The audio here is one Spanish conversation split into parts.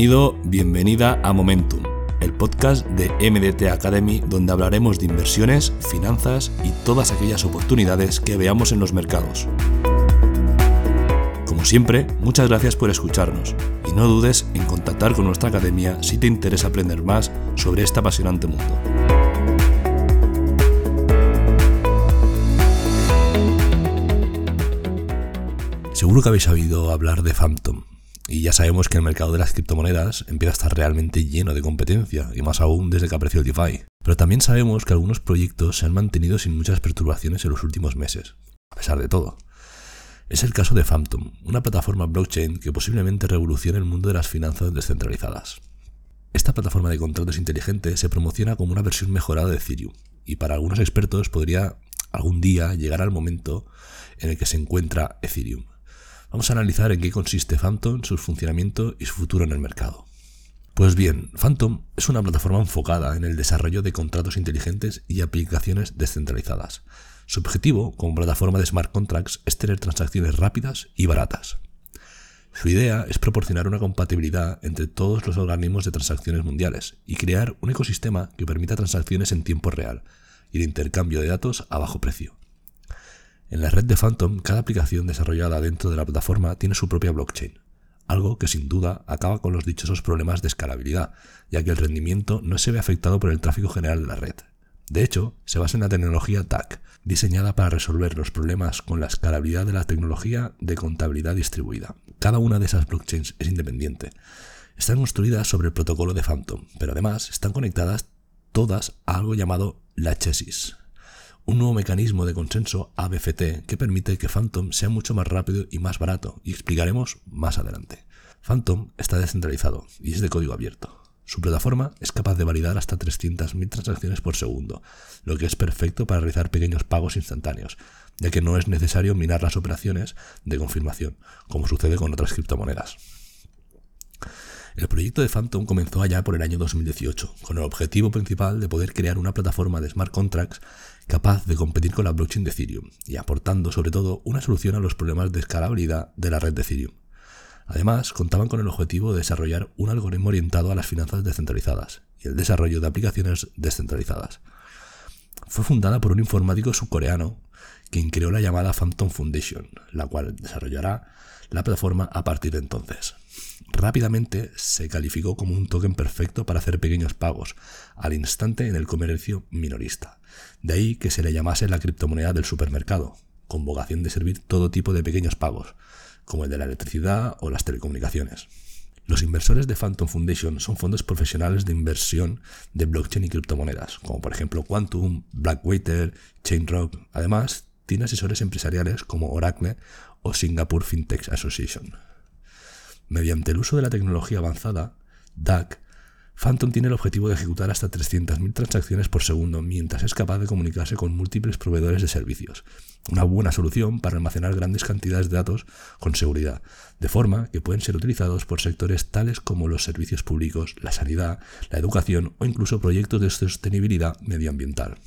Bienvenido, bienvenida a Momentum, el podcast de MDT Academy donde hablaremos de inversiones, finanzas y todas aquellas oportunidades que veamos en los mercados. Como siempre, muchas gracias por escucharnos y no dudes en contactar con nuestra academia si te interesa aprender más sobre este apasionante mundo. Seguro que habéis oído hablar de Phantom, y ya sabemos que el mercado de las criptomonedas empieza a estar realmente lleno de competencia, y más aún desde que apareció DeFi. Pero también sabemos que algunos proyectos se han mantenido sin muchas perturbaciones en los últimos meses, a pesar de todo. Es el caso de Phantom, una plataforma blockchain que posiblemente revolucione el mundo de las finanzas descentralizadas. Esta plataforma de contratos inteligentes se promociona como una versión mejorada de Ethereum, y para algunos expertos podría algún día llegar al momento en el que se encuentra Ethereum. Vamos a analizar en qué consiste Phantom, su funcionamiento y su futuro en el mercado. Pues bien, Phantom es una plataforma enfocada en el desarrollo de contratos inteligentes y aplicaciones descentralizadas. Su objetivo, como plataforma de smart contracts, es tener transacciones rápidas y baratas. Su idea es proporcionar una compatibilidad entre todos los organismos de transacciones mundiales y crear un ecosistema que permita transacciones en tiempo real y el intercambio de datos a bajo precio. En la red de Phantom, cada aplicación desarrollada dentro de la plataforma tiene su propia blockchain, algo que sin duda acaba con los dichosos problemas de escalabilidad, ya que el rendimiento no se ve afectado por el tráfico general de la red. De hecho, se basa en la tecnología TAC, diseñada para resolver los problemas con la escalabilidad de la tecnología de contabilidad distribuida. Cada una de esas blockchains es independiente. Están construidas sobre el protocolo de Phantom, pero además están conectadas todas a algo llamado la Chesis, un nuevo mecanismo de consenso ABFT que permite que Phantom sea mucho más rápido y más barato, y explicaremos más adelante. Phantom está descentralizado y es de código abierto. Su plataforma es capaz de validar hasta 300.000 transacciones por segundo, lo que es perfecto para realizar pequeños pagos instantáneos, ya que no es necesario minar las operaciones de confirmación, como sucede con otras criptomonedas. El proyecto de Phantom comenzó allá por el año 2018, con el objetivo principal de poder crear una plataforma de smart contracts capaz de competir con la blockchain de Ethereum y aportando sobre todo una solución a los problemas de escalabilidad de la red de Ethereum. Además, contaban con el objetivo de desarrollar un algoritmo orientado a las finanzas descentralizadas y el desarrollo de aplicaciones descentralizadas. Fue fundada por un informático subcoreano quien creó la llamada Phantom Foundation, la cual desarrollará la plataforma a partir de entonces. Rápidamente se calificó como un token perfecto para hacer pequeños pagos, al instante en el comercio minorista. De ahí que se le llamase la criptomoneda del supermercado, con vocación de servir todo tipo de pequeños pagos, como el de la electricidad o las telecomunicaciones. Los inversores de Phantom Foundation son fondos profesionales de inversión de blockchain y criptomonedas, como por ejemplo Quantum, Blackwater, Chainrock. Además, tiene asesores empresariales como Oracle o Singapore FinTech Association. Mediante el uso de la tecnología avanzada, DAC, Phantom tiene el objetivo de ejecutar hasta 300.000 transacciones por segundo mientras es capaz de comunicarse con múltiples proveedores de servicios. Una buena solución para almacenar grandes cantidades de datos con seguridad, de forma que pueden ser utilizados por sectores tales como los servicios públicos, la sanidad, la educación o incluso proyectos de sostenibilidad medioambiental.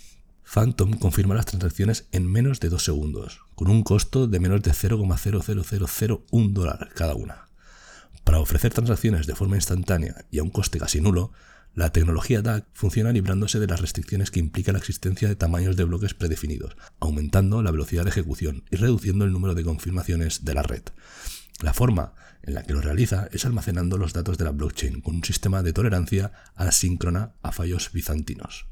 Phantom confirma las transacciones en menos de 2 segundos, con un costo de menos de 0,00001 dólar cada una. Para ofrecer transacciones de forma instantánea y a un coste casi nulo, la tecnología DAC funciona librándose de las restricciones que implica la existencia de tamaños de bloques predefinidos, aumentando la velocidad de ejecución y reduciendo el número de confirmaciones de la red. La forma en la que lo realiza es almacenando los datos de la blockchain con un sistema de tolerancia asíncrona a fallos bizantinos.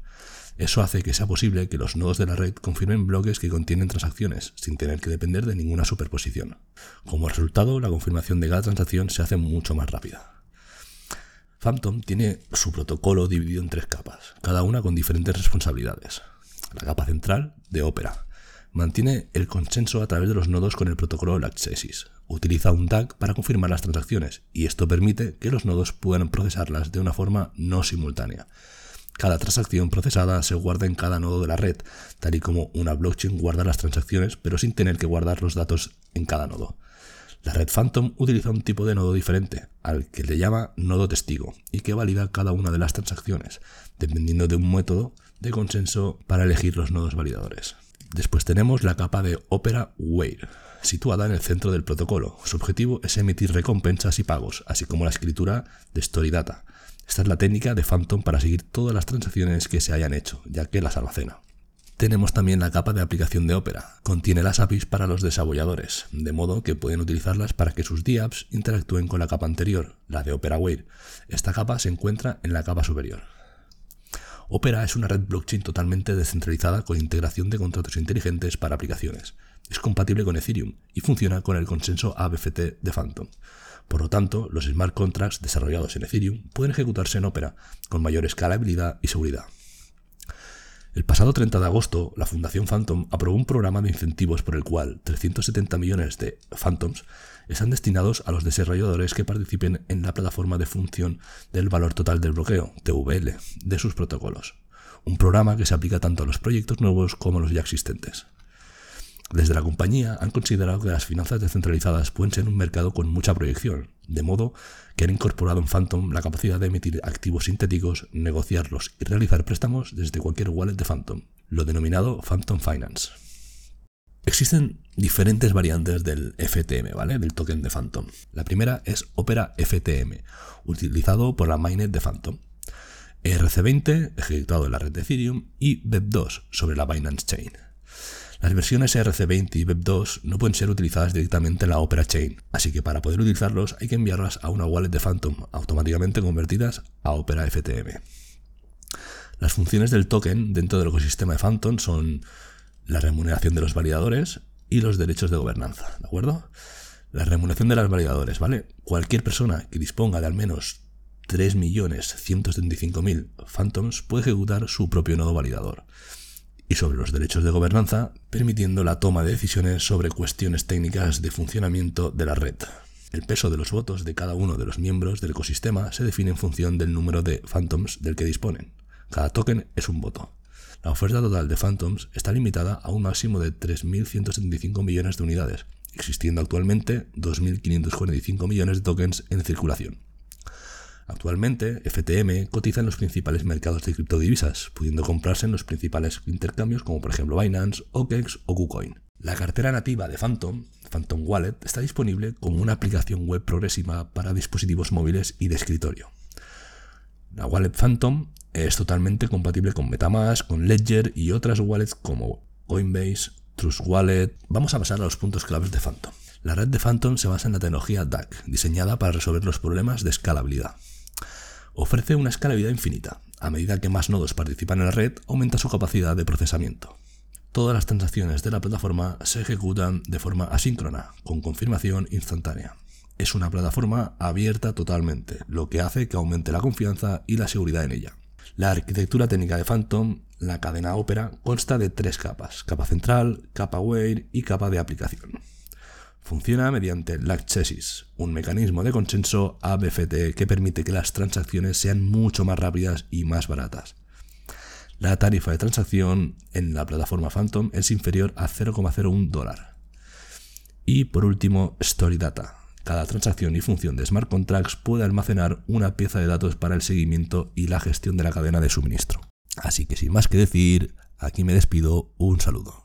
Eso hace que sea posible que los nodos de la red confirmen bloques que contienen transacciones, sin tener que depender de ninguna superposición. Como resultado, la confirmación de cada transacción se hace mucho más rápida. Phantom tiene su protocolo dividido en tres capas, cada una con diferentes responsabilidades. La capa central, de Opera, mantiene el consenso a través de los nodos con el protocolo Lachesis. Utiliza un DAG para confirmar las transacciones y esto permite que los nodos puedan procesarlas de una forma no simultánea. Cada transacción procesada se guarda en cada nodo de la red, tal y como una blockchain guarda las transacciones, pero sin tener que guardar los datos en cada nodo. La red Phantom utiliza un tipo de nodo diferente, al que le llama nodo testigo, y que valida cada una de las transacciones, dependiendo de un método de consenso para elegir los nodos validadores. Después tenemos la capa de Opera Wire, situada en el centro del protocolo. Su objetivo es emitir recompensas y pagos, así como la escritura de Story Data. Esta es la técnica de Phantom para seguir todas las transacciones que se hayan hecho, ya que las almacena. Tenemos también la capa de aplicación de Opera. Contiene las APIs para los desarrolladores, de modo que pueden utilizarlas para que sus DApps interactúen con la capa anterior, la de OperaWare. Esta capa se encuentra en la capa superior. Opera es una red blockchain totalmente descentralizada con integración de contratos inteligentes para aplicaciones. Es compatible con Ethereum y funciona con el consenso ABFT de Phantom. Por lo tanto, los smart contracts desarrollados en Ethereum pueden ejecutarse en Opera con mayor escalabilidad y seguridad. El pasado 30 de agosto, la Fundación Phantom aprobó un programa de incentivos por el cual 370 millones de Phantoms están destinados a los desarrolladores que participen en la plataforma de función del valor total del bloqueo, TVL, de sus protocolos. Un programa que se aplica tanto a los proyectos nuevos como a los ya existentes. Desde la compañía han considerado que las finanzas descentralizadas pueden ser un mercado con mucha proyección, de modo que han incorporado en Phantom la capacidad de emitir activos sintéticos, negociarlos y realizar préstamos desde cualquier wallet de Phantom, lo denominado Phantom Finance. Existen diferentes variantes del FTM, ¿vale? Del token de Phantom. La primera es Opera FTM, utilizado por la mainnet de Phantom. ERC20, ejecutado en la red de Ethereum, y BEP2 sobre la Binance Chain. Las versiones RC20 y Web2 no pueden ser utilizadas directamente en la Opera Chain, así que para poder utilizarlos hay que enviarlas a una wallet de Phantom, automáticamente convertidas a Opera FTM. Las funciones del token dentro del ecosistema de Phantom son la remuneración de los validadores y los derechos de gobernanza, ¿de acuerdo? La remuneración de los validadores, ¿vale? Cualquier persona que disponga de al menos 3.175.000 Phantoms puede ejecutar su propio nodo validador y sobre los derechos de gobernanza, permitiendo la toma de decisiones sobre cuestiones técnicas de funcionamiento de la red. El peso de los votos de cada uno de los miembros del ecosistema se define en función del número de Phantoms del que disponen. Cada token es un voto. La oferta total de Phantoms está limitada a un máximo de 3.175 millones de unidades, existiendo actualmente 2.545 millones de tokens en circulación. Actualmente, FTM cotiza en los principales mercados de criptodivisas, pudiendo comprarse en los principales intercambios como por ejemplo Binance, OKEx o KuCoin. La cartera nativa de Phantom, Phantom Wallet, está disponible como una aplicación web progresiva para dispositivos móviles y de escritorio. La Wallet Phantom es totalmente compatible con Metamask, con Ledger y otras wallets como Coinbase, Trust Wallet. Vamos a pasar a los puntos claves de Phantom. La red de Phantom se basa en la tecnología DAC, diseñada para resolver los problemas de escalabilidad ofrece una escalabilidad infinita. A medida que más nodos participan en la red, aumenta su capacidad de procesamiento. Todas las transacciones de la plataforma se ejecutan de forma asíncrona, con confirmación instantánea. Es una plataforma abierta totalmente, lo que hace que aumente la confianza y la seguridad en ella. La arquitectura técnica de Phantom, la cadena Opera, consta de tres capas, capa central, capa Wire y capa de aplicación. Funciona mediante LACCHESIS, un mecanismo de consenso ABFT que permite que las transacciones sean mucho más rápidas y más baratas. La tarifa de transacción en la plataforma Phantom es inferior a 0,01 dólar. Y por último, Story Data. Cada transacción y función de smart contracts puede almacenar una pieza de datos para el seguimiento y la gestión de la cadena de suministro. Así que sin más que decir, aquí me despido, un saludo.